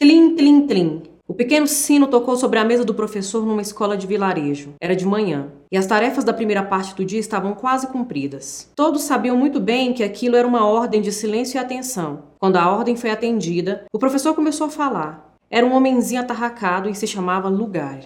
Tlim, tlim, tlim. O pequeno sino tocou sobre a mesa do professor numa escola de vilarejo. Era de manhã, e as tarefas da primeira parte do dia estavam quase cumpridas. Todos sabiam muito bem que aquilo era uma ordem de silêncio e atenção. Quando a ordem foi atendida, o professor começou a falar. Era um homenzinho atarracado e se chamava Lugar.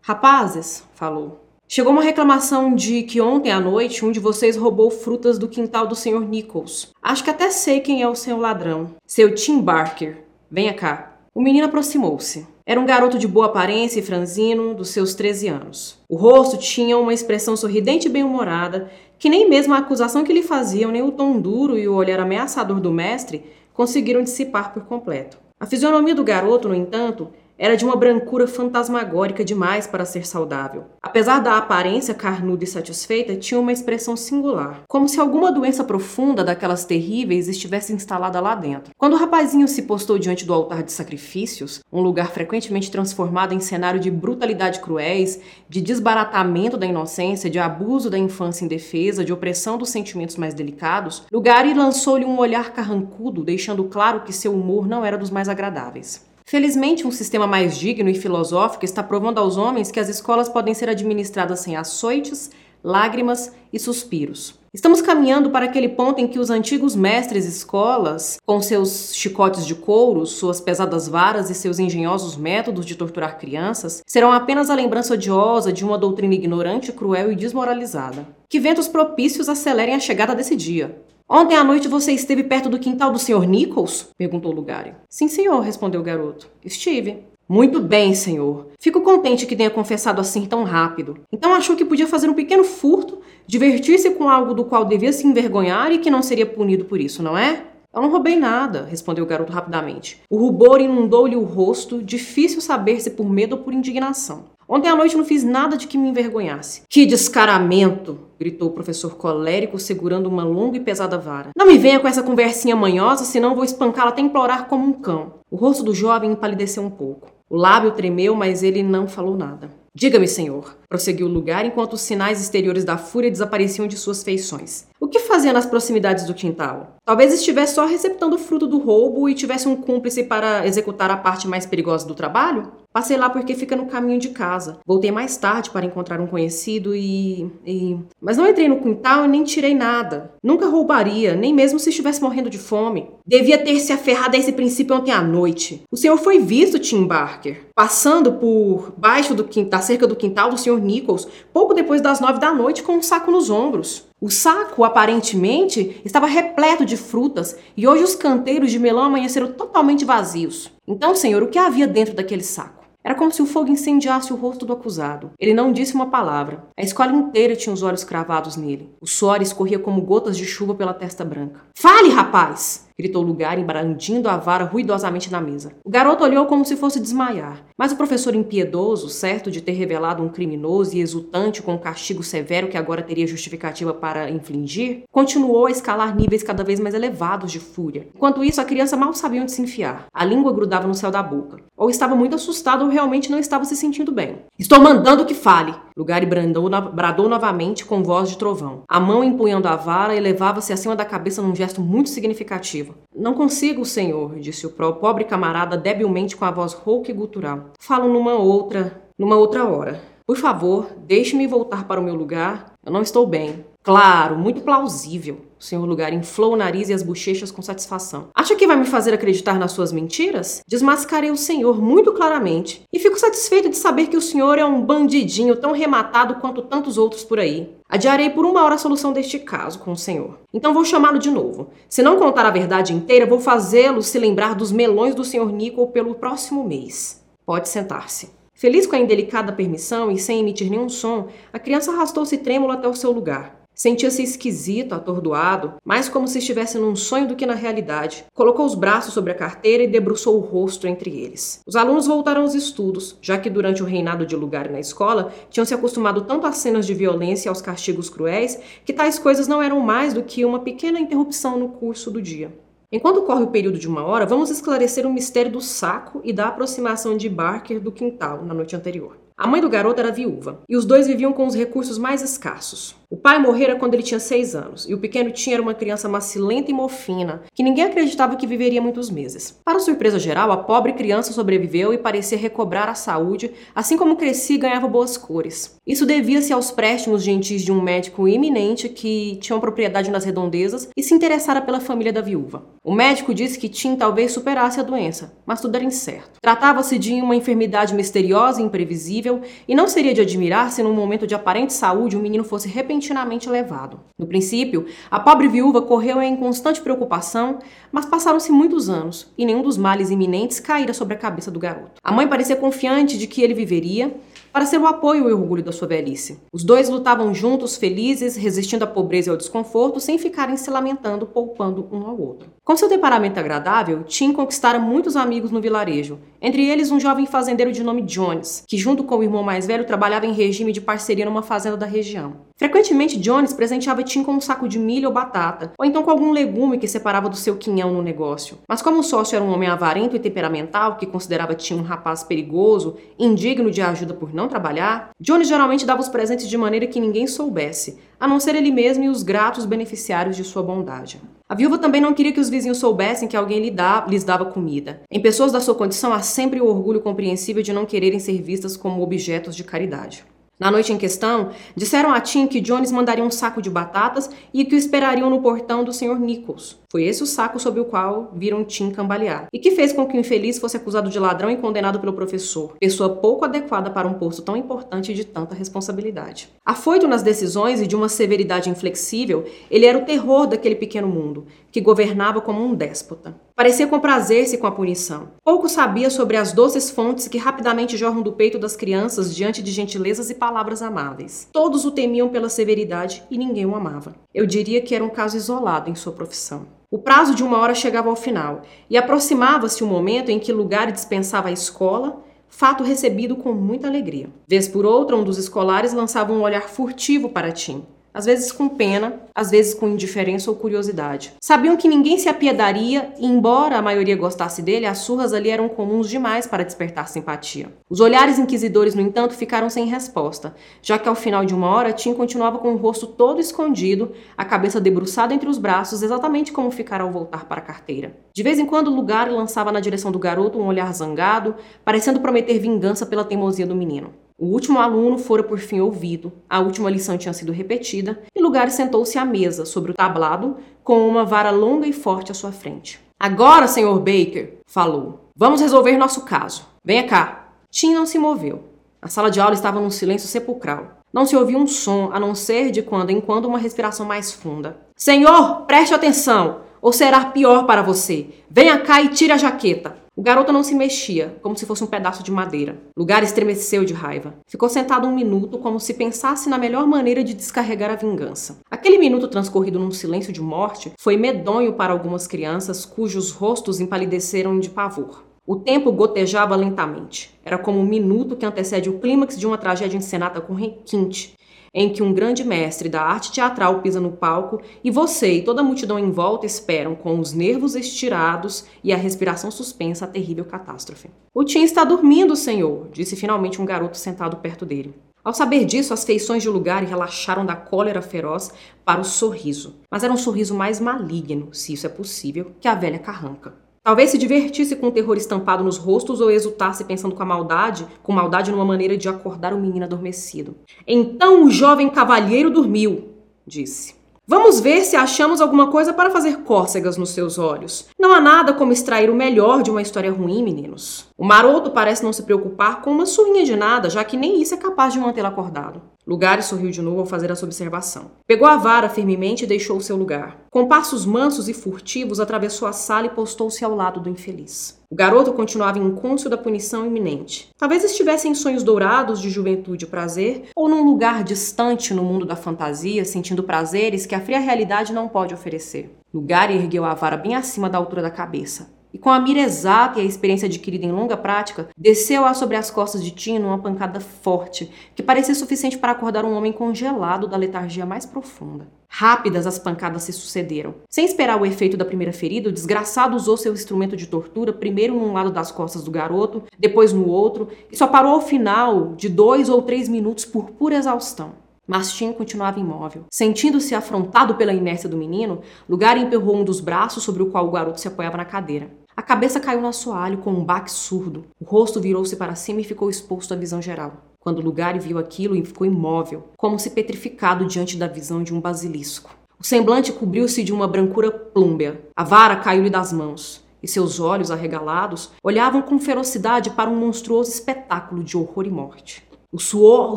Rapazes, falou. Chegou uma reclamação de que ontem à noite um de vocês roubou frutas do quintal do Sr. Nichols. Acho que até sei quem é o seu ladrão. Seu Tim Barker. Venha cá. O menino aproximou-se. Era um garoto de boa aparência e franzino, dos seus 13 anos. O rosto tinha uma expressão sorridente e bem-humorada, que nem mesmo a acusação que lhe faziam, nem o tom duro e o olhar ameaçador do mestre conseguiram dissipar por completo. A fisionomia do garoto, no entanto, era de uma brancura fantasmagórica demais para ser saudável. Apesar da aparência carnuda e satisfeita, tinha uma expressão singular, como se alguma doença profunda daquelas terríveis estivesse instalada lá dentro. Quando o rapazinho se postou diante do altar de sacrifícios, um lugar frequentemente transformado em cenário de brutalidade cruéis, de desbaratamento da inocência, de abuso da infância indefesa, de opressão dos sentimentos mais delicados, Lugari lançou-lhe um olhar carrancudo, deixando claro que seu humor não era dos mais agradáveis. Felizmente, um sistema mais digno e filosófico está provando aos homens que as escolas podem ser administradas sem açoites, lágrimas e suspiros. Estamos caminhando para aquele ponto em que os antigos mestres escolas, com seus chicotes de couro, suas pesadas varas e seus engenhosos métodos de torturar crianças, serão apenas a lembrança odiosa de uma doutrina ignorante, cruel e desmoralizada. Que ventos propícios acelerem a chegada desse dia. Ontem à noite você esteve perto do quintal do Sr. Nichols? perguntou Lugário. Sim, senhor, respondeu o garoto. Estive. Muito bem, senhor. Fico contente que tenha confessado assim tão rápido. Então achou que podia fazer um pequeno furto, divertir-se com algo do qual devia se envergonhar e que não seria punido por isso, não é? Eu não roubei nada, respondeu o garoto rapidamente. O rubor inundou-lhe o rosto, difícil saber se por medo ou por indignação. Ontem à noite não fiz nada de que me envergonhasse. Que descaramento! gritou o professor colérico, segurando uma longa e pesada vara. Não me venha com essa conversinha manhosa, senão vou espancá-la até implorar como um cão. O rosto do jovem empalideceu um pouco. O lábio tremeu, mas ele não falou nada. Diga-me, senhor, prosseguiu o lugar enquanto os sinais exteriores da fúria desapareciam de suas feições. Que fazia nas proximidades do quintal? Talvez estivesse só receptando o fruto do roubo e tivesse um cúmplice para executar a parte mais perigosa do trabalho? Passei lá porque fica no caminho de casa. Voltei mais tarde para encontrar um conhecido e, e. Mas não entrei no quintal e nem tirei nada. Nunca roubaria, nem mesmo se estivesse morrendo de fome. Devia ter se aferrado a esse princípio ontem à noite. O senhor foi visto, Tim Barker, passando por baixo do quintal, cerca do quintal do senhor Nichols, pouco depois das nove da noite, com um saco nos ombros. O saco, aparentemente, estava repleto de frutas e hoje os canteiros de melão amanheceram totalmente vazios. Então, senhor, o que havia dentro daquele saco? Era como se o fogo incendiasse o rosto do acusado. Ele não disse uma palavra. A escola inteira tinha os olhos cravados nele. O suor escorria como gotas de chuva pela testa branca. Fale, rapaz! Gritou o lugar, embrandindo a vara ruidosamente na mesa. O garoto olhou como se fosse desmaiar, mas o professor impiedoso, certo de ter revelado um criminoso e exultante com o um castigo severo que agora teria justificativa para infligir, continuou a escalar níveis cada vez mais elevados de fúria. Enquanto isso, a criança mal sabia onde se enfiar. A língua grudava no céu da boca. Ou estava muito assustado ou realmente não estava se sentindo bem. Estou mandando que fale! Lugar brandou, bradou novamente com voz de trovão. A mão empunhando a vara elevava-se acima da cabeça num gesto muito significativo. Não consigo, senhor, disse o pobre camarada debilmente com a voz rouca e gutural. Falo numa outra, numa outra hora. Por favor, deixe-me voltar para o meu lugar. Eu não estou bem. Claro, muito plausível. O senhor Lugar inflou o nariz e as bochechas com satisfação. Acha que vai me fazer acreditar nas suas mentiras? Desmascarei o senhor muito claramente e fico satisfeito de saber que o senhor é um bandidinho tão rematado quanto tantos outros por aí. Adiarei por uma hora a solução deste caso com o senhor. Então vou chamá-lo de novo. Se não contar a verdade inteira, vou fazê-lo se lembrar dos melões do senhor Nicol pelo próximo mês. Pode sentar-se. Feliz com a indelicada permissão e sem emitir nenhum som, a criança arrastou-se trêmulo até o seu lugar. Sentia-se esquisito, atordoado, mais como se estivesse num sonho do que na realidade. Colocou os braços sobre a carteira e debruçou o rosto entre eles. Os alunos voltaram aos estudos, já que durante o reinado de lugar na escola tinham se acostumado tanto às cenas de violência e aos castigos cruéis que tais coisas não eram mais do que uma pequena interrupção no curso do dia. Enquanto corre o período de uma hora, vamos esclarecer o mistério do saco e da aproximação de Barker do quintal na noite anterior. A mãe do garoto era viúva, e os dois viviam com os recursos mais escassos. O pai morrera quando ele tinha seis anos, e o pequeno Tim era uma criança macilenta e mofina, que ninguém acreditava que viveria muitos meses. Para surpresa geral, a pobre criança sobreviveu e parecia recobrar a saúde, assim como crescia e ganhava boas cores. Isso devia-se aos préstimos gentis de um médico eminente que tinha uma propriedade nas redondezas e se interessara pela família da viúva. O médico disse que Tim talvez superasse a doença, mas tudo era incerto. Tratava-se de uma enfermidade misteriosa e imprevisível, e não seria de admirar se num momento de aparente saúde o menino fosse repentinamente levado. No princípio, a pobre viúva correu em constante preocupação, mas passaram-se muitos anos e nenhum dos males iminentes caíra sobre a cabeça do garoto. A mãe parecia confiante de que ele viveria, para ser o apoio e o orgulho da sua velhice. Os dois lutavam juntos, felizes, resistindo à pobreza e ao desconforto, sem ficarem se lamentando, poupando um ao outro. Com seu temperamento agradável, Tim conquistara muitos amigos no vilarejo, entre eles um jovem fazendeiro de nome Jones, que junto com o irmão mais velho trabalhava em regime de parceria numa fazenda da região. Frequentemente, Jones presenteava Tim com um saco de milho ou batata, ou então com algum legume que separava do seu quinhão no negócio. Mas como o sócio era um homem avarento e temperamental, que considerava Tim um rapaz perigoso, indigno de ajuda por não trabalhar, Jones geralmente dava os presentes de maneira que ninguém soubesse, a não ser ele mesmo e os gratos beneficiários de sua bondade. A viúva também não queria que os vizinhos soubessem que alguém lhes dava comida. Em pessoas da sua condição há sempre o orgulho compreensível de não quererem ser vistas como objetos de caridade. Na noite em questão, disseram a Tim que Jones mandaria um saco de batatas e que o esperariam no portão do Sr. Nichols. Foi esse o saco sob o qual viram Tim cambalear, e que fez com que o infeliz fosse acusado de ladrão e condenado pelo professor, pessoa pouco adequada para um posto tão importante e de tanta responsabilidade. Afoito nas decisões e de uma severidade inflexível, ele era o terror daquele pequeno mundo, que governava como um déspota. Parecia comprazer-se com a punição. Pouco sabia sobre as doces fontes que rapidamente jorram do peito das crianças diante de gentilezas e palavras amáveis. Todos o temiam pela severidade e ninguém o amava. Eu diria que era um caso isolado em sua profissão. O prazo de uma hora chegava ao final e aproximava-se o momento em que lugar dispensava a escola fato recebido com muita alegria. Vez por outra, um dos escolares lançava um olhar furtivo para Tim às vezes com pena, às vezes com indiferença ou curiosidade. Sabiam que ninguém se apiedaria e, embora a maioria gostasse dele, as surras ali eram comuns demais para despertar simpatia. Os olhares inquisidores, no entanto, ficaram sem resposta, já que ao final de uma hora Tim continuava com o rosto todo escondido, a cabeça debruçada entre os braços, exatamente como ficara ao voltar para a carteira. De vez em quando, o lugar lançava na direção do garoto um olhar zangado, parecendo prometer vingança pela teimosia do menino. O último aluno fora por fim ouvido, a última lição tinha sido repetida e Lugar sentou-se à mesa, sobre o tablado, com uma vara longa e forte à sua frente. Agora, senhor Baker, falou, vamos resolver nosso caso. Venha cá. Tim não se moveu. A sala de aula estava num silêncio sepulcral. Não se ouvia um som, a não ser de quando em quando uma respiração mais funda. Senhor, preste atenção, ou será pior para você. Venha cá e tire a jaqueta. O garoto não se mexia, como se fosse um pedaço de madeira. Lugar estremeceu de raiva. Ficou sentado um minuto, como se pensasse na melhor maneira de descarregar a vingança. Aquele minuto transcorrido num silêncio de morte foi medonho para algumas crianças cujos rostos empalideceram de pavor. O tempo gotejava lentamente. Era como um minuto que antecede o clímax de uma tragédia encenada com requinte, em que um grande mestre da arte teatral pisa no palco e você e toda a multidão em volta esperam, com os nervos estirados e a respiração suspensa, a terrível catástrofe. O Tim está dormindo, senhor, disse finalmente um garoto sentado perto dele. Ao saber disso, as feições de lugar relaxaram da cólera feroz para o sorriso. Mas era um sorriso mais maligno, se isso é possível, que a velha carranca. Talvez se divertisse com o terror estampado nos rostos ou exultasse pensando com a maldade, com maldade numa maneira de acordar o menino adormecido. Então o jovem cavalheiro dormiu, disse. Vamos ver se achamos alguma coisa para fazer cócegas nos seus olhos. Não há nada como extrair o melhor de uma história ruim, meninos. O maroto parece não se preocupar com uma suinha de nada, já que nem isso é capaz de mantê-lo acordado. Lugares sorriu de novo ao fazer essa observação. Pegou a vara firmemente e deixou o seu lugar. Com passos mansos e furtivos, atravessou a sala e postou-se ao lado do infeliz. O garoto continuava incônscio da punição iminente. Talvez estivesse em sonhos dourados de juventude e prazer, ou num lugar distante no mundo da fantasia, sentindo prazeres que a fria realidade não pode oferecer. Lugar ergueu a vara bem acima da altura da cabeça e com a mira exata e a experiência adquirida em longa prática, desceu-a sobre as costas de Tino uma pancada forte, que parecia suficiente para acordar um homem congelado da letargia mais profunda. Rápidas as pancadas se sucederam. Sem esperar o efeito da primeira ferida, o desgraçado usou seu instrumento de tortura primeiro num lado das costas do garoto, depois no outro, e só parou ao final de dois ou três minutos por pura exaustão. Mastin continuava imóvel. Sentindo-se afrontado pela inércia do menino, Lugar emperrou um dos braços sobre o qual o garoto se apoiava na cadeira. A cabeça caiu no assoalho com um baque surdo. O rosto virou-se para cima e ficou exposto à visão geral. Quando Lugar viu aquilo, ficou imóvel, como se petrificado diante da visão de um basilisco. O semblante cobriu-se de uma brancura plúmbea. A vara caiu-lhe das mãos, e seus olhos arregalados olhavam com ferocidade para um monstruoso espetáculo de horror e morte. O suor, o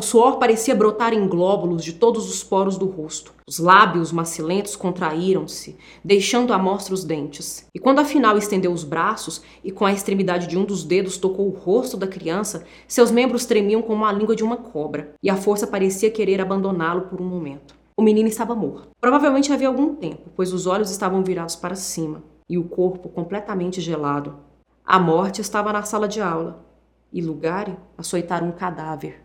suor parecia brotar em glóbulos de todos os poros do rosto. Os lábios macilentos contraíram-se, deixando à mostra os dentes. E quando afinal estendeu os braços e com a extremidade de um dos dedos tocou o rosto da criança, seus membros tremiam como a língua de uma cobra, e a força parecia querer abandoná-lo por um momento. O menino estava morto. Provavelmente havia algum tempo, pois os olhos estavam virados para cima e o corpo completamente gelado. A morte estava na sala de aula e Lugari açoitaram um cadáver.